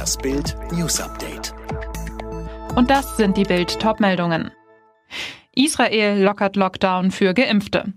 Das Bild News Update. Und das sind die Bild Topmeldungen. Israel lockert Lockdown für Geimpfte.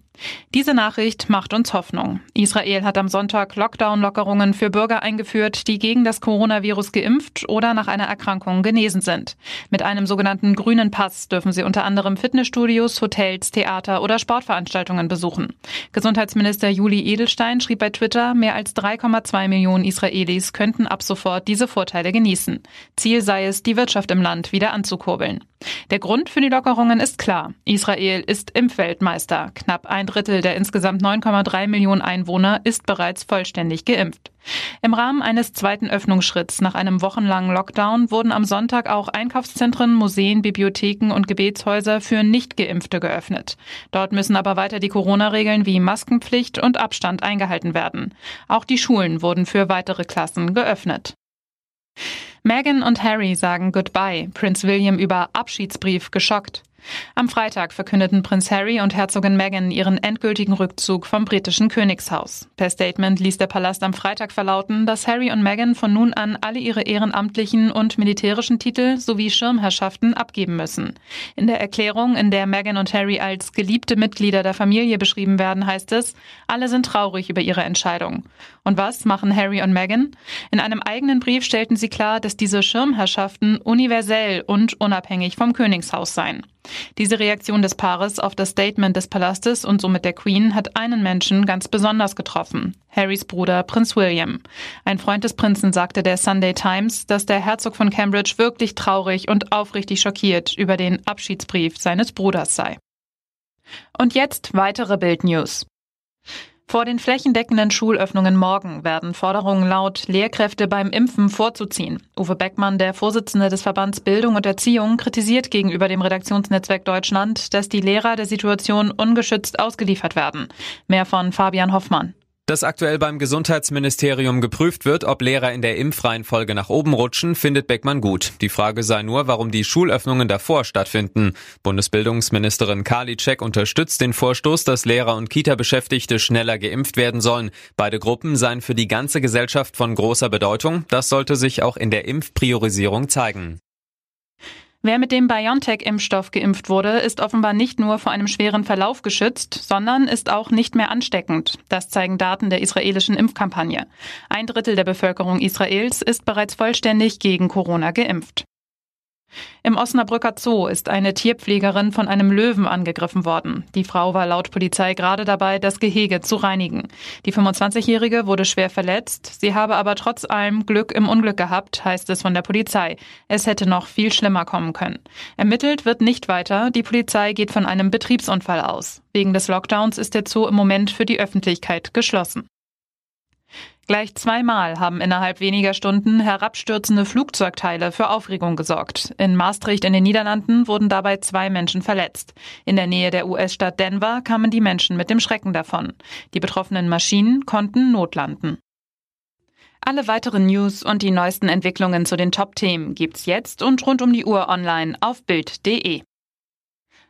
Diese Nachricht macht uns Hoffnung. Israel hat am Sonntag Lockdown-Lockerungen für Bürger eingeführt, die gegen das Coronavirus geimpft oder nach einer Erkrankung genesen sind. Mit einem sogenannten grünen Pass dürfen sie unter anderem Fitnessstudios, Hotels, Theater oder Sportveranstaltungen besuchen. Gesundheitsminister Juli Edelstein schrieb bei Twitter, mehr als 3,2 Millionen Israelis könnten ab sofort diese Vorteile genießen. Ziel sei es, die Wirtschaft im Land wieder anzukurbeln. Der Grund für die Lockerungen ist klar. Israel ist Impfweltmeister. Knapp ein Drittel der insgesamt 9,3 Millionen Einwohner ist bereits vollständig geimpft. Im Rahmen eines zweiten Öffnungsschritts nach einem wochenlangen Lockdown wurden am Sonntag auch Einkaufszentren, Museen, Bibliotheken und Gebetshäuser für Nichtgeimpfte geöffnet. Dort müssen aber weiter die Corona-Regeln wie Maskenpflicht und Abstand eingehalten werden. Auch die Schulen wurden für weitere Klassen geöffnet. Meghan und Harry sagen Goodbye. Prinz William über Abschiedsbrief geschockt. Am Freitag verkündeten Prinz Harry und Herzogin Meghan ihren endgültigen Rückzug vom britischen Königshaus. Per Statement ließ der Palast am Freitag verlauten, dass Harry und Meghan von nun an alle ihre ehrenamtlichen und militärischen Titel sowie Schirmherrschaften abgeben müssen. In der Erklärung, in der Meghan und Harry als geliebte Mitglieder der Familie beschrieben werden, heißt es, alle sind traurig über ihre Entscheidung. Und was machen Harry und Meghan? In einem eigenen Brief stellten sie klar, dass diese Schirmherrschaften universell und unabhängig vom Königshaus seien. Diese Reaktion des Paares auf das Statement des Palastes und somit der Queen hat einen Menschen ganz besonders getroffen. Harrys Bruder Prinz William. Ein Freund des Prinzen sagte der Sunday Times, dass der Herzog von Cambridge wirklich traurig und aufrichtig schockiert über den Abschiedsbrief seines Bruders sei. Und jetzt weitere Bildnews. Vor den flächendeckenden Schulöffnungen morgen werden Forderungen laut, Lehrkräfte beim Impfen vorzuziehen. Uwe Beckmann, der Vorsitzende des Verbands Bildung und Erziehung, kritisiert gegenüber dem Redaktionsnetzwerk Deutschland, dass die Lehrer der Situation ungeschützt ausgeliefert werden. Mehr von Fabian Hoffmann dass aktuell beim Gesundheitsministerium geprüft wird, ob Lehrer in der Impfreihenfolge nach oben rutschen, findet Beckmann gut. Die Frage sei nur, warum die Schulöffnungen davor stattfinden. Bundesbildungsministerin Karliczek unterstützt den Vorstoß, dass Lehrer und Kita-Beschäftigte schneller geimpft werden sollen. Beide Gruppen seien für die ganze Gesellschaft von großer Bedeutung. Das sollte sich auch in der Impfpriorisierung zeigen. Wer mit dem BioNTech-Impfstoff geimpft wurde, ist offenbar nicht nur vor einem schweren Verlauf geschützt, sondern ist auch nicht mehr ansteckend. Das zeigen Daten der israelischen Impfkampagne. Ein Drittel der Bevölkerung Israels ist bereits vollständig gegen Corona geimpft. Im Osnabrücker Zoo ist eine Tierpflegerin von einem Löwen angegriffen worden. Die Frau war laut Polizei gerade dabei, das Gehege zu reinigen. Die 25-Jährige wurde schwer verletzt. Sie habe aber trotz allem Glück im Unglück gehabt, heißt es von der Polizei. Es hätte noch viel schlimmer kommen können. Ermittelt wird nicht weiter. Die Polizei geht von einem Betriebsunfall aus. Wegen des Lockdowns ist der Zoo im Moment für die Öffentlichkeit geschlossen. Gleich zweimal haben innerhalb weniger Stunden herabstürzende Flugzeugteile für Aufregung gesorgt. In Maastricht in den Niederlanden wurden dabei zwei Menschen verletzt. In der Nähe der US-Stadt Denver kamen die Menschen mit dem Schrecken davon. Die betroffenen Maschinen konnten notlanden. Alle weiteren News und die neuesten Entwicklungen zu den Top-Themen gibt's jetzt und rund um die Uhr online auf Bild.de.